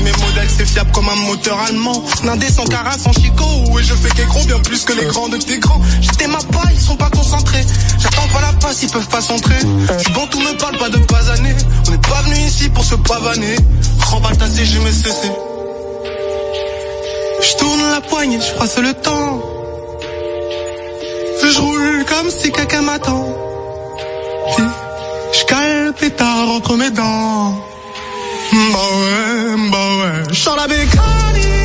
mes modèles, c'est fiable comme un moteur allemand. Nindé sans cara, sans chico, et je fais gros bien plus que les grands de tes grands. J'étais ma paille, ils sont pas concentrés. J'attends pas la passe, ils peuvent pas s'entrer. J'suis bon, tout me parle, pas de basaner. On n'est pas venu ici pour se pavaner. Remballe ta je me cessé. J'tourne la poignée, je le temps. Je roule comme si quelqu'un m'attend. Je cale pétard entre mes dents. Boy, boy, shall I be cunning?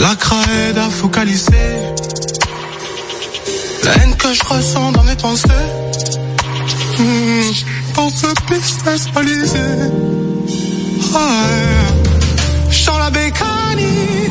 La craie à focaliser La haine que je ressens dans mes pensées. Mmh, Dans ce business balisé ouais. Je la bécanie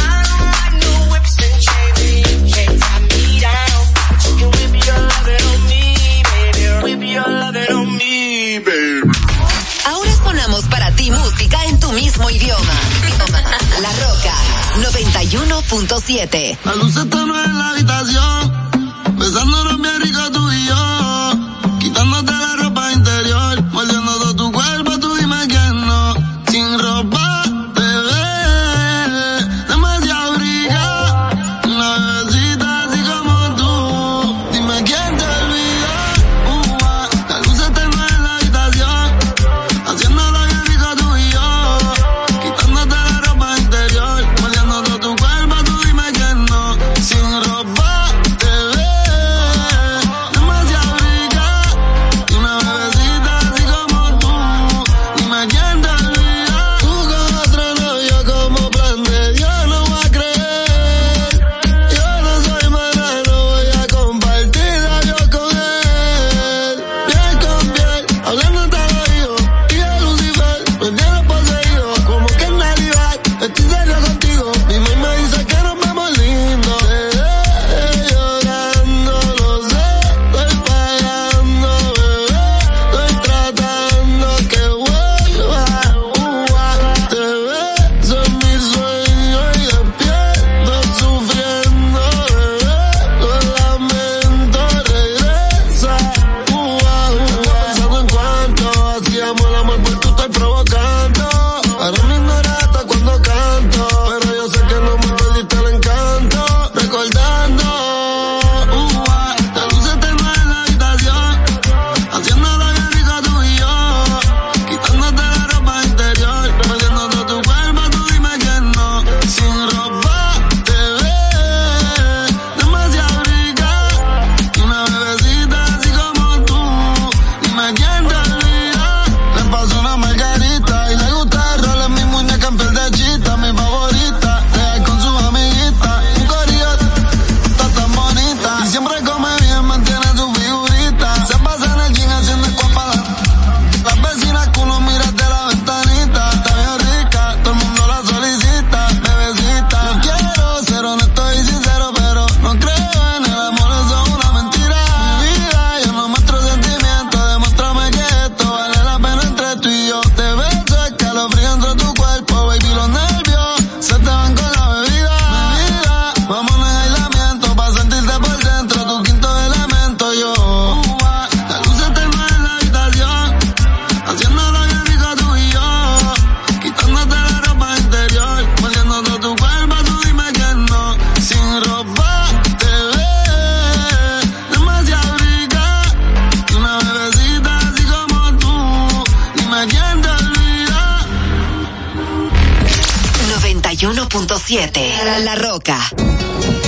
Idioma. La Roca 91.7. La luz está en la habitación, besándonos bien rico tú y yo, 91.7. La Roca.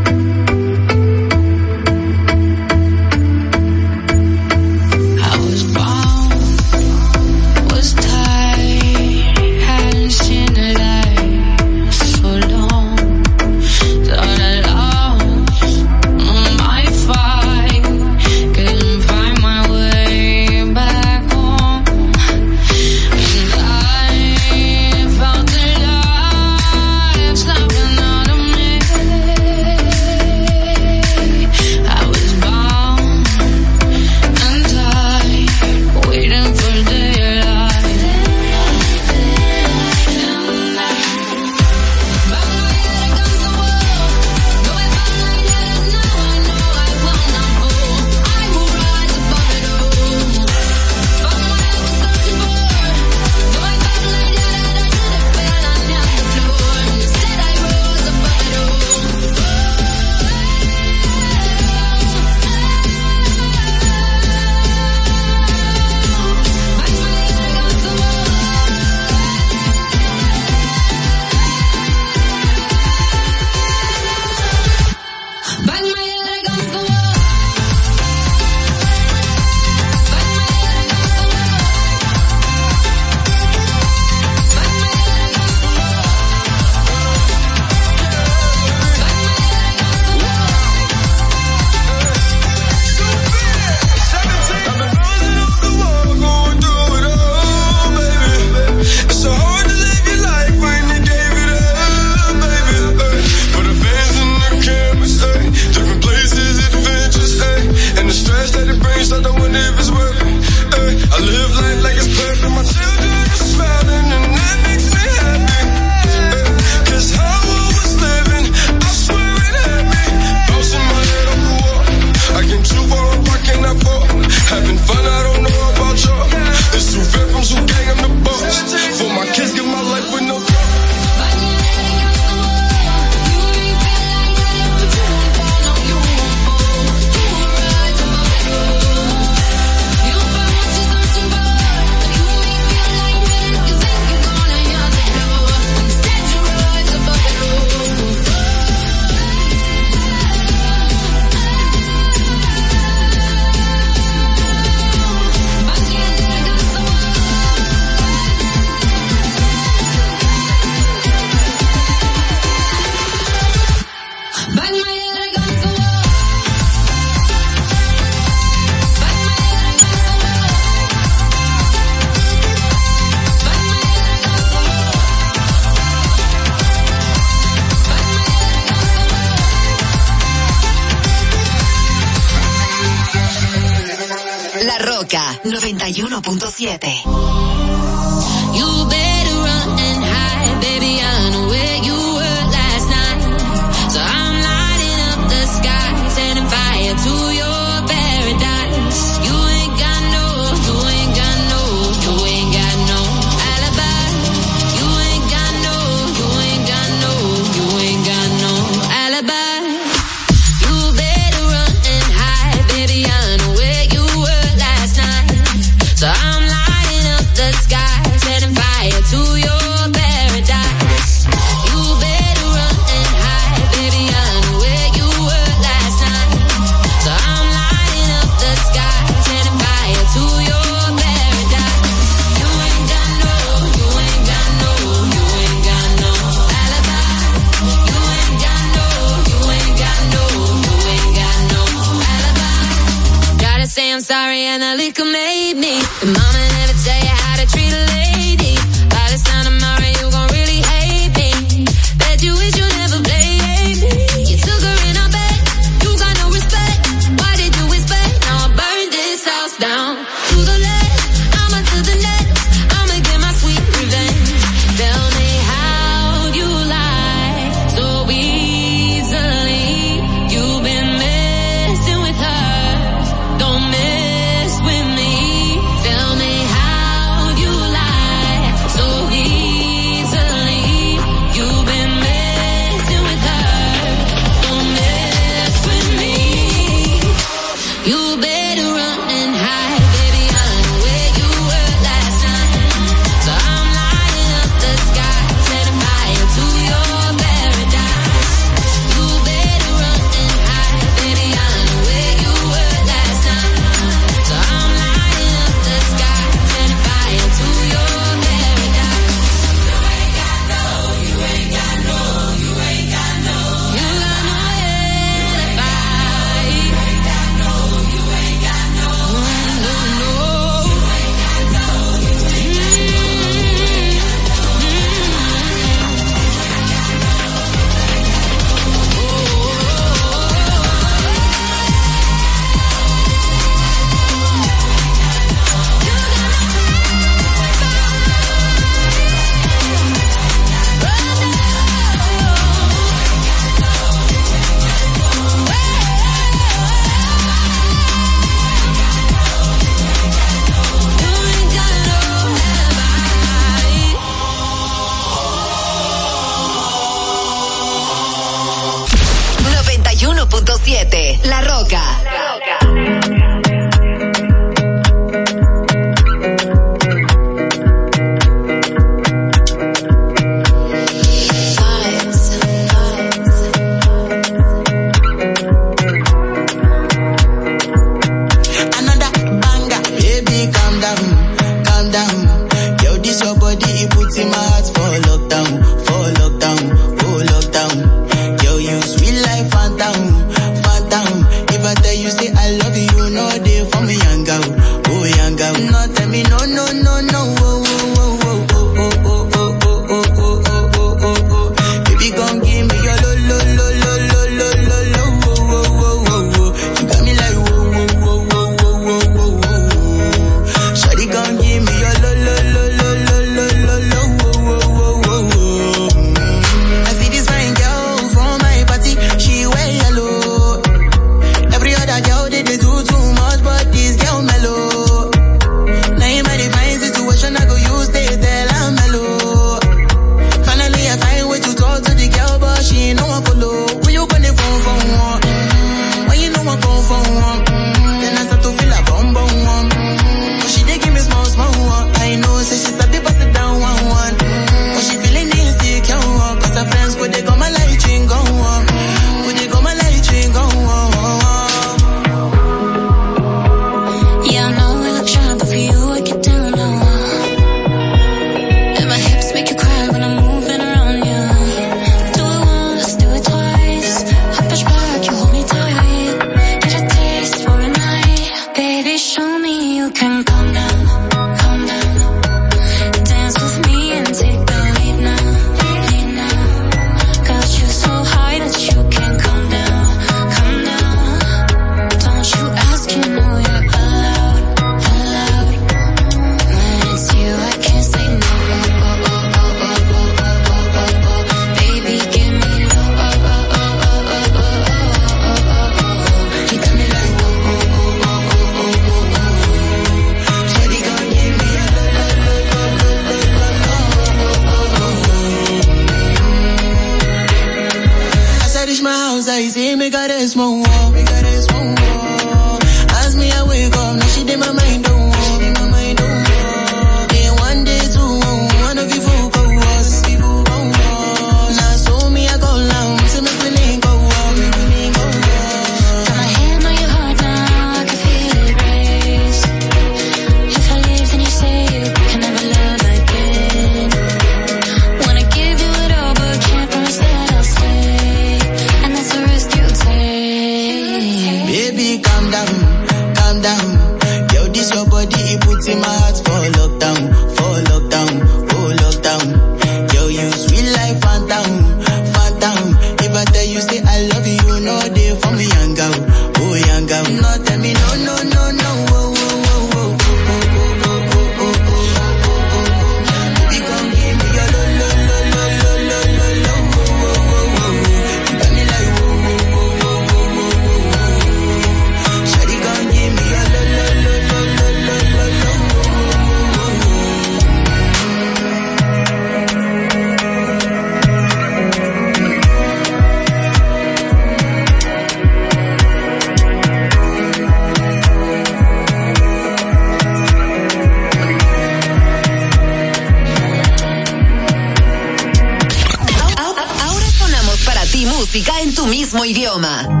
Palmer.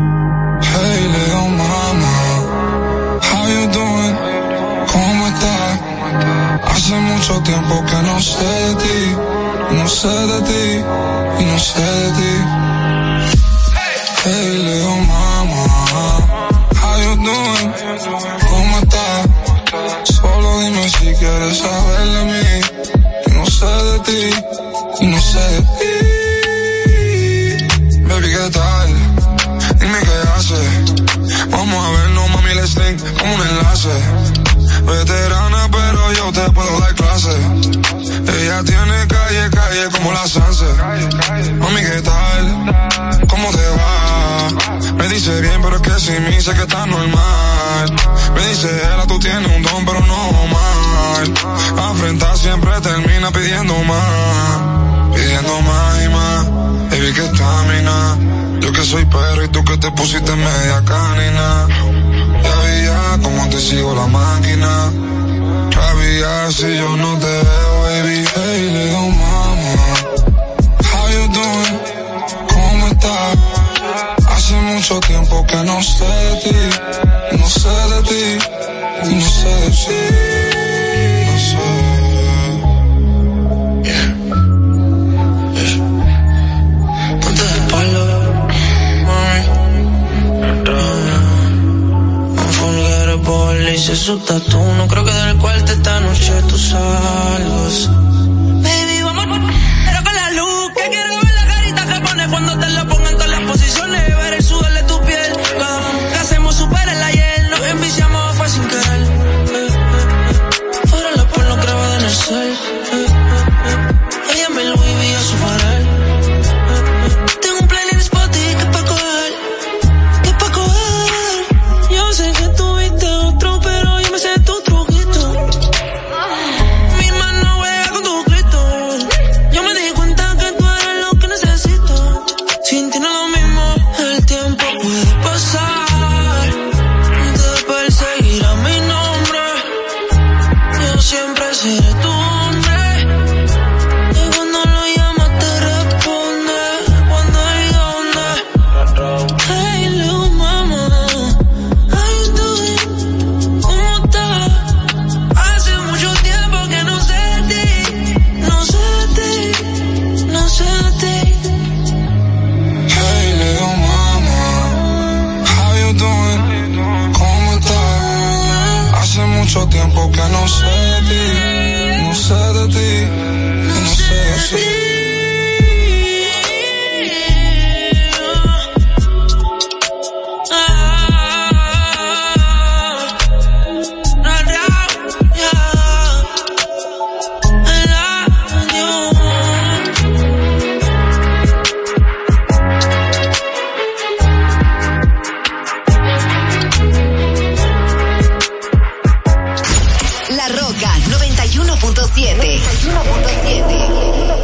su tatu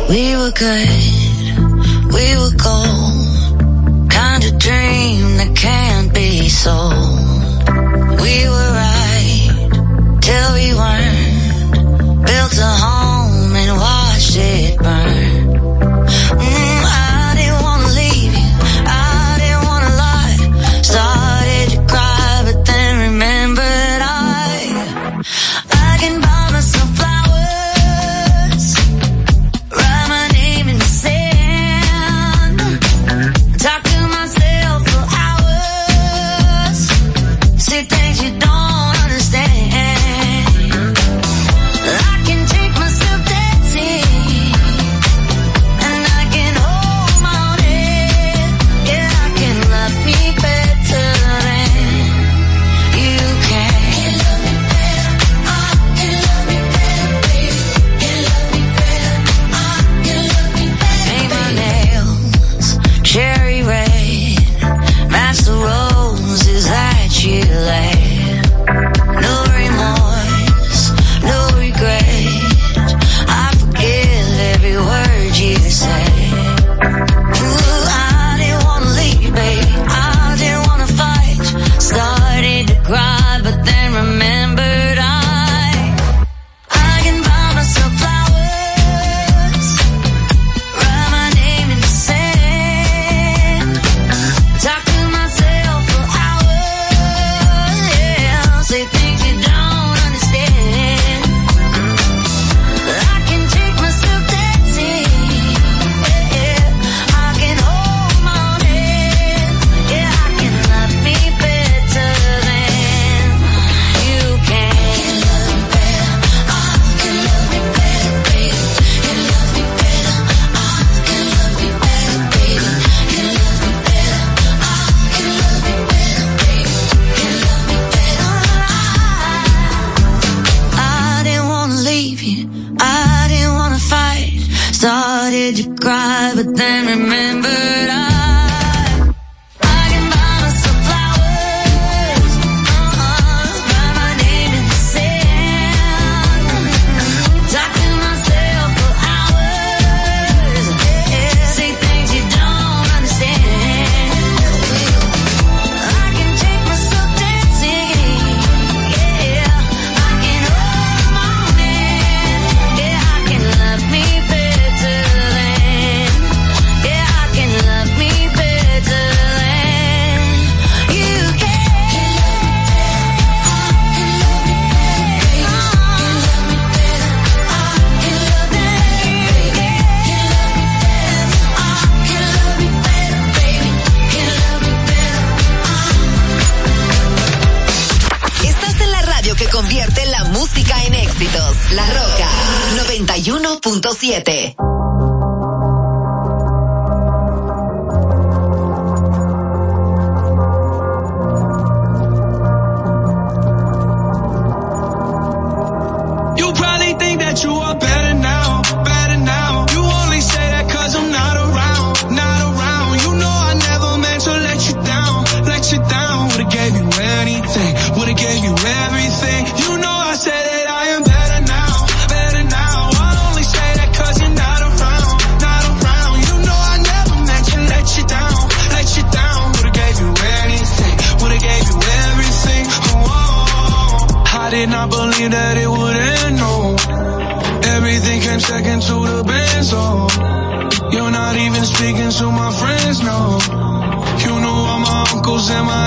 We were good, we were gold. Kind of dream that can't be sold. We were closing my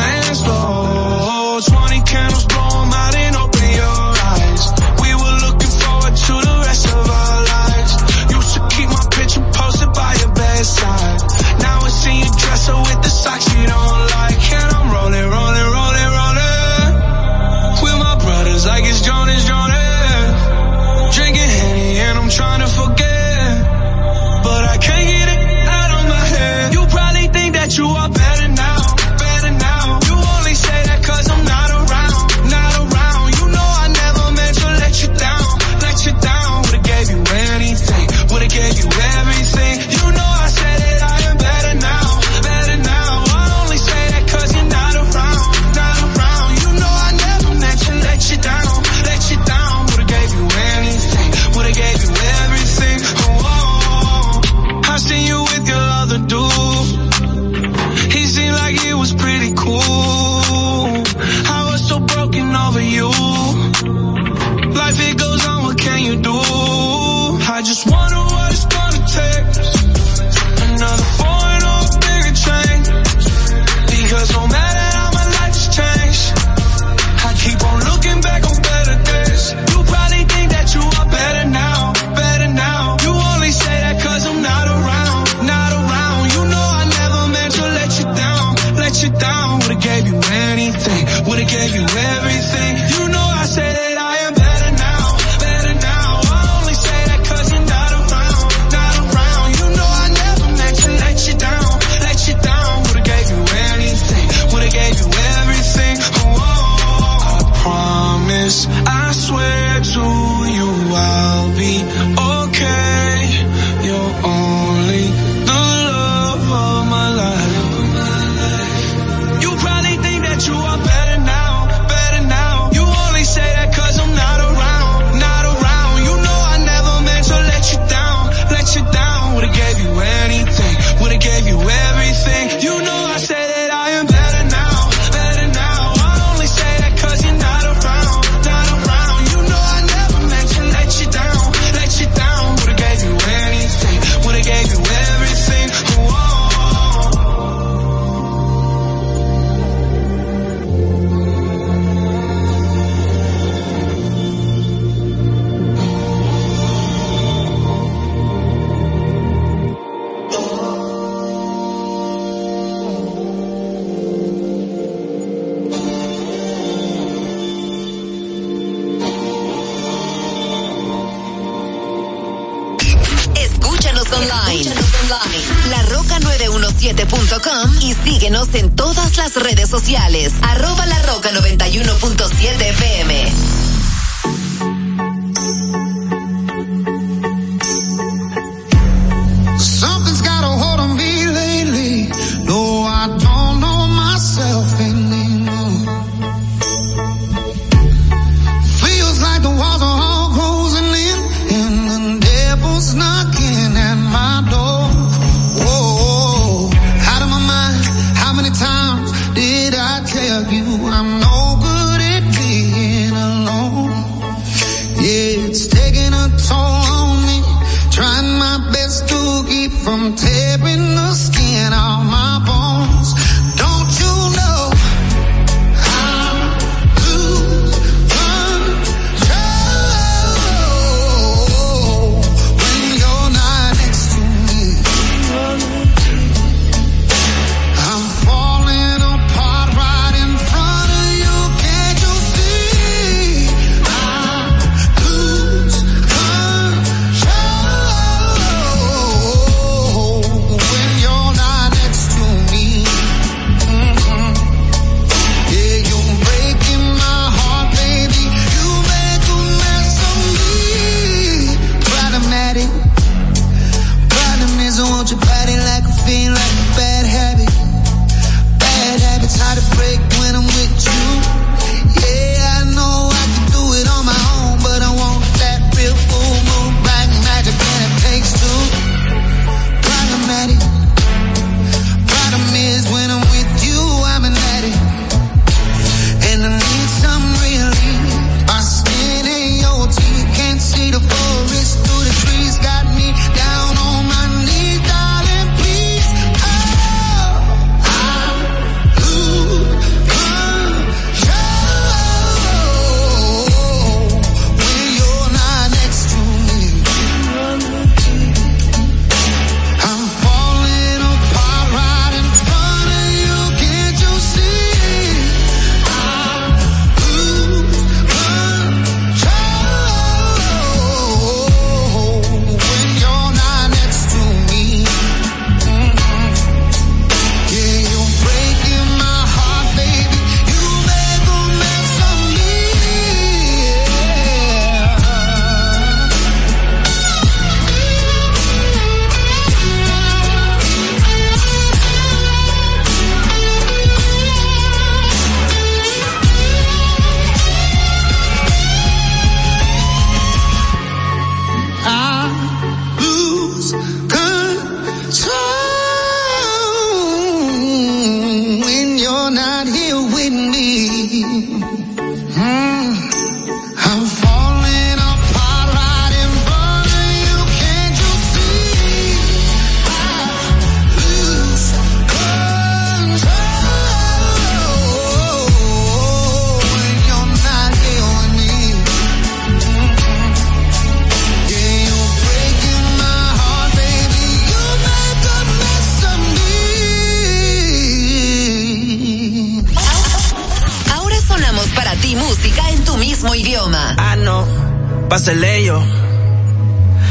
pásele yo.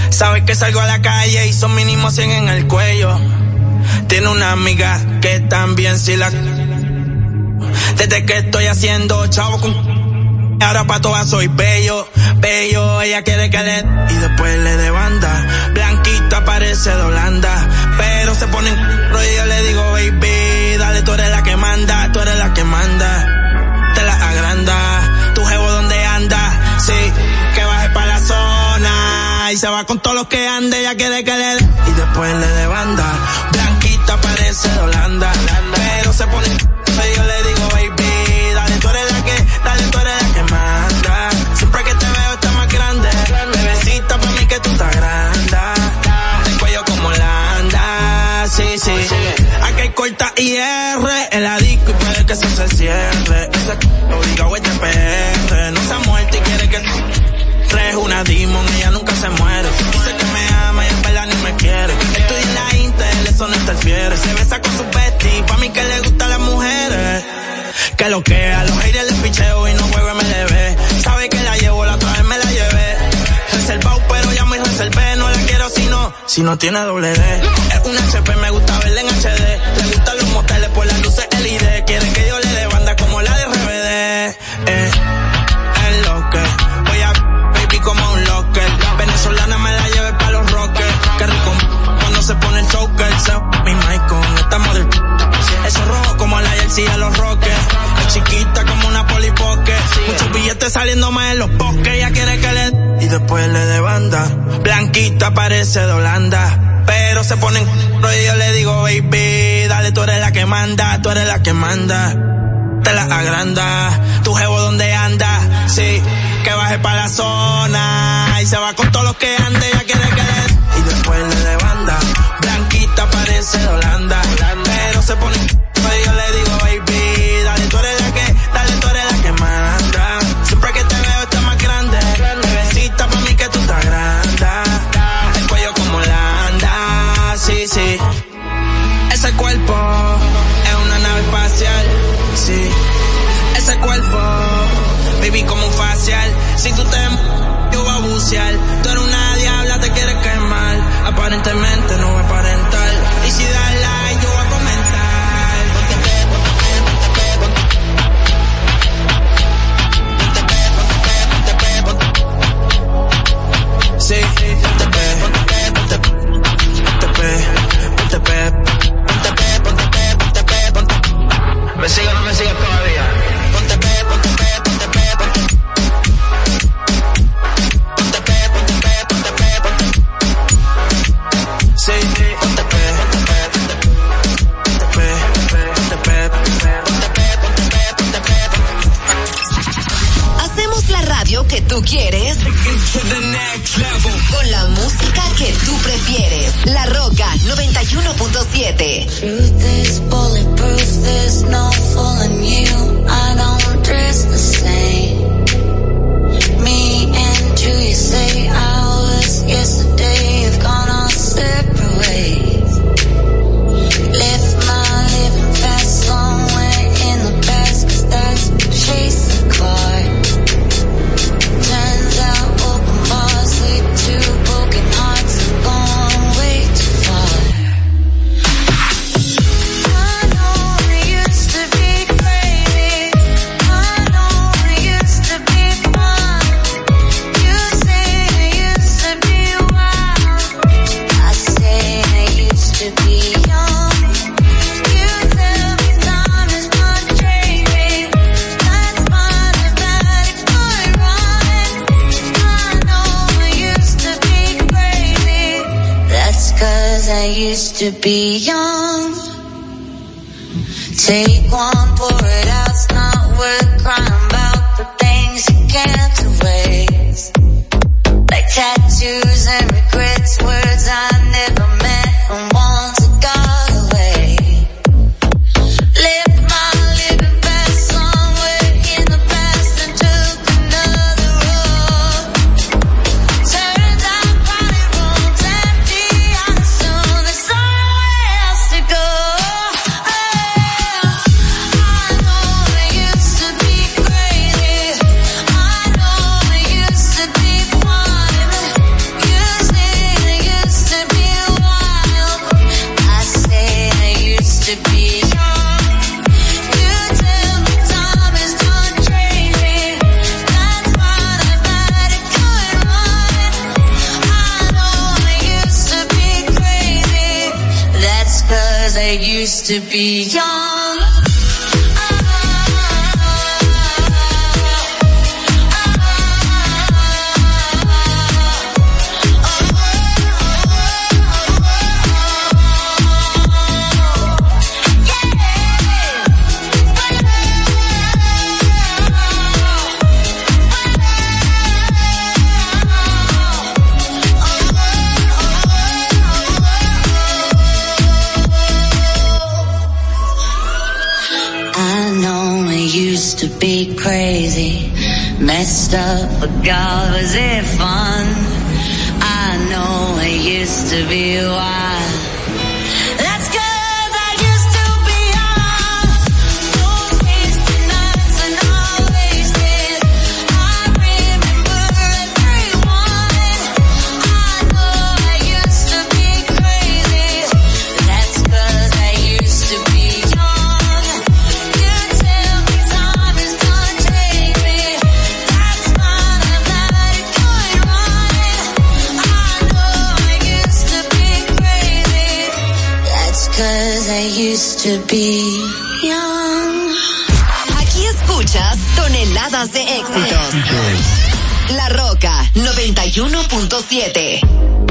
Sabes que salgo a la calle y son mínimo 100 en el cuello. Tiene una amiga que también si la. Desde que estoy haciendo chavo con. Ahora pa' todas soy bello, bello, ella quiere que le. Y después le de banda. Blanquita parece de Holanda, pero se ponen con todos los que ande, ya quiere que le dé. Y después le de banda si no tiene doble D. Es un HP, me gusta verla en HD. Le gustan los moteles por las luces LED. Quieren que yo le dé banda como la de RBD. Eh, es lo voy a baby como un locker. La venezolana me la lleve para los rockers. Que rico cuando se pone el choker. Mi Michael, estamos del. Eso rojo como la jersey a los rockers. Es chiquita como una polipoque. Muchos billetes saliendo más en los bosques. Ella quiere que le después le de banda. Blanquita parece de Holanda, pero se ponen y yo le digo, baby, dale, tú eres la que manda, tú eres la que manda. Te la agranda, tu jevo donde anda, sí, que baje para la zona y se va con todos los que ande, ya quiere que. Y después le de banda, blanquita parece de Holanda, pero se pone 91.7. to be God, was it fun? I know it used to be wild. de éxitos. La Roca 91.7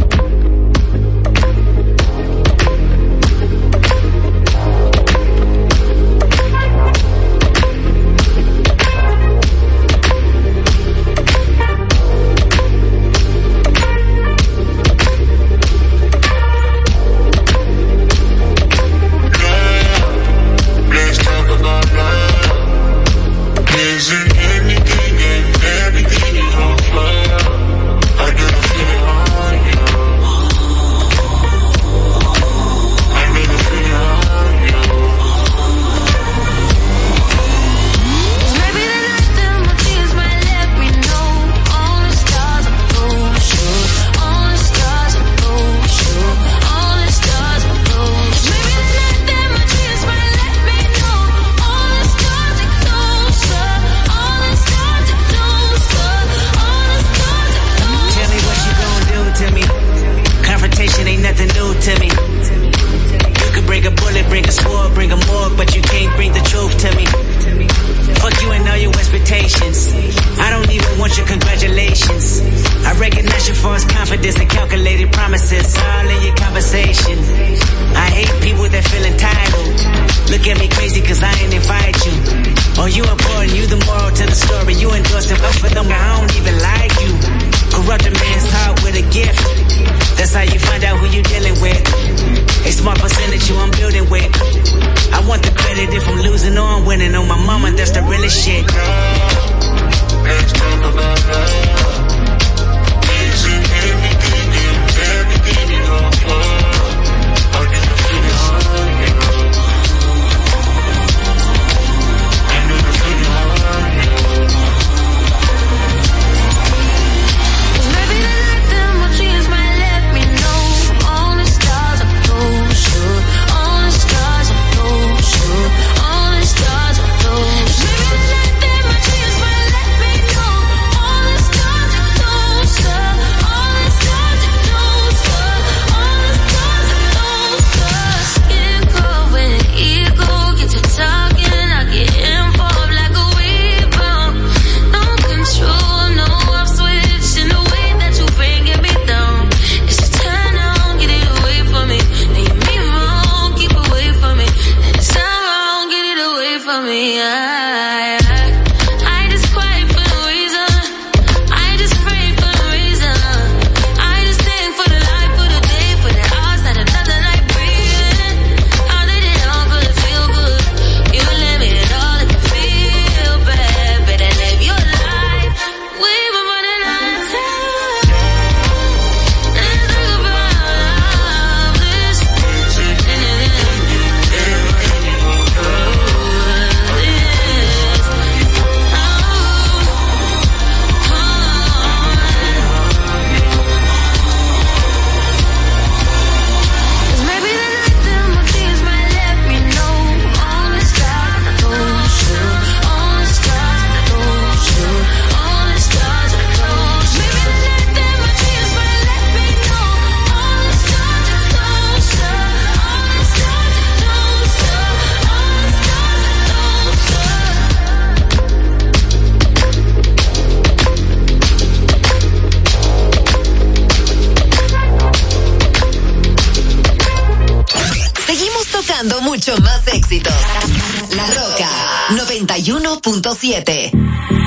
91.7.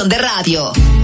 a ti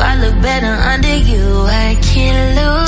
I look better under you. I can't lose.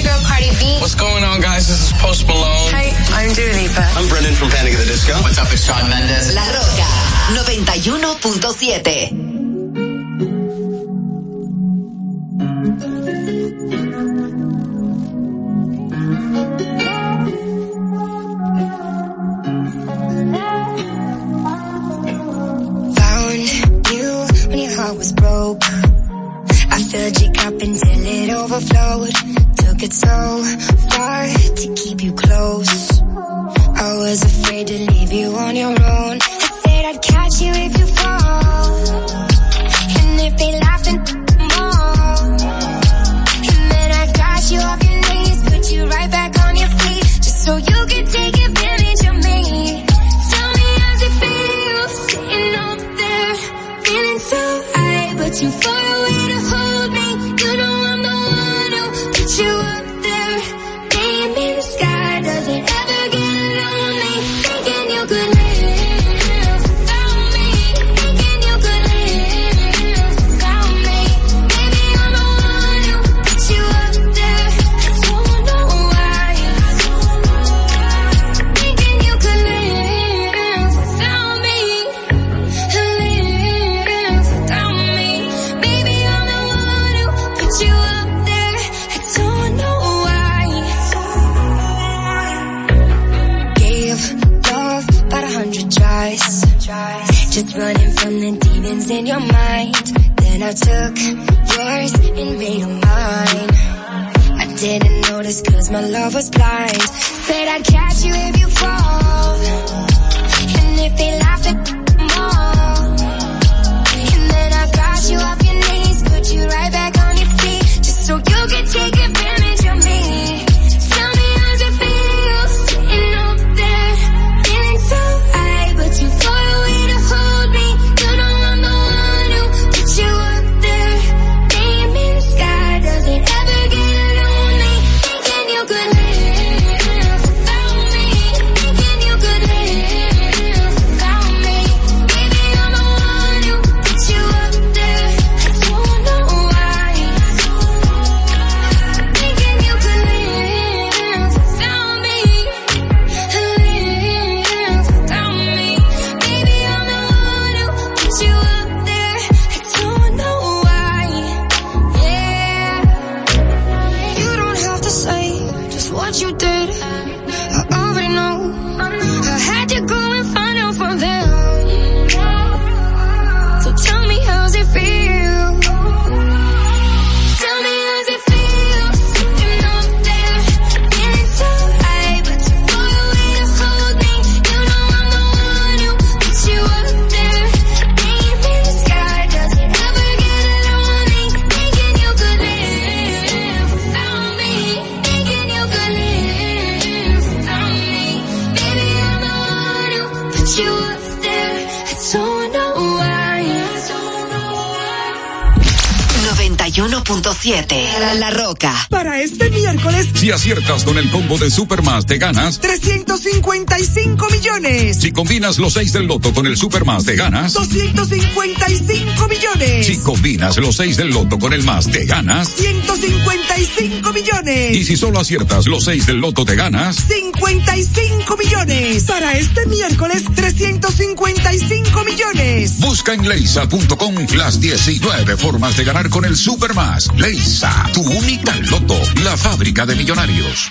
your girl Cardi B. What's going on, guys? This is Post Malone. Hi, I'm Dua Lipa. I'm Brendan from Panic at the Disco. What's up? It's Shawn Mendes. La Roca 91.7. was broke. I filled your cup until it overflowed took it so far to keep you close. I was afraid to leave you on your own. I said I'd catch you if my love was blind. Said I'd catch you if you Con el combo de Supermas, te ganas. 355 millones. Si combinas los 6 del loto con el Supermas, te ganas. 255 millones. Si combinas los 6 del loto con el más, te ganas. 155 millones. Y si solo aciertas los 6 del loto, te ganas. 55 millones. Para este miércoles, 355 millones. Busca en leisa.com las 19 formas de ganar con el Supermas. Leisa, tu única loto, la fábrica de millonarios.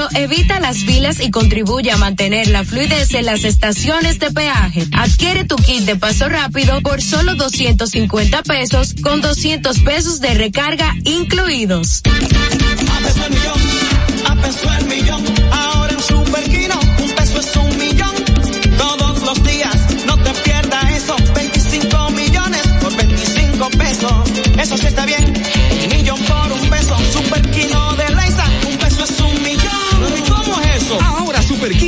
evita las filas y contribuye a mantener la fluidez en las estaciones de peaje. Adquiere tu kit de paso rápido por solo 250 pesos con 200 pesos de recarga incluidos. A peso el millón, a peso el millón. Ahora en un peso es un millón. Todos los días, no te pierdas eso. 25 millones por 25 pesos. Eso sí está bien.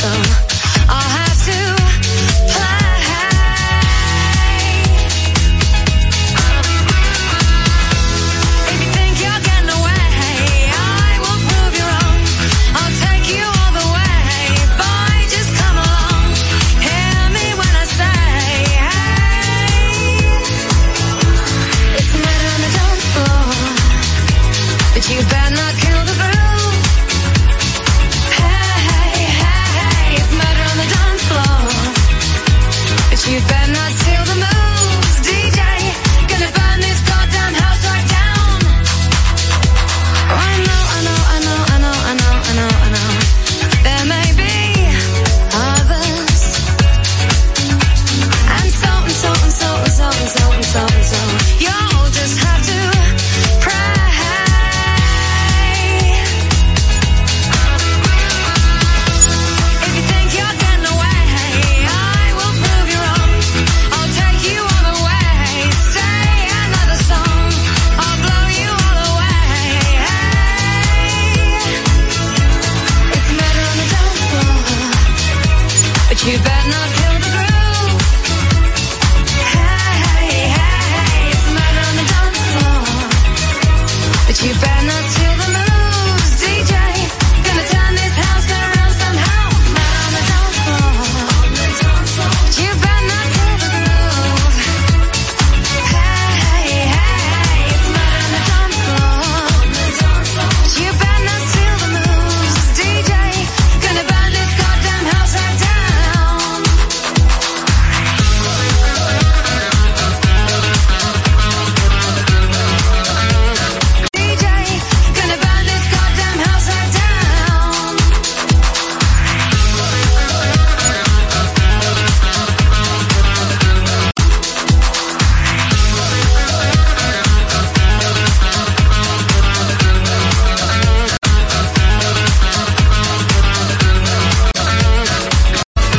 lonesome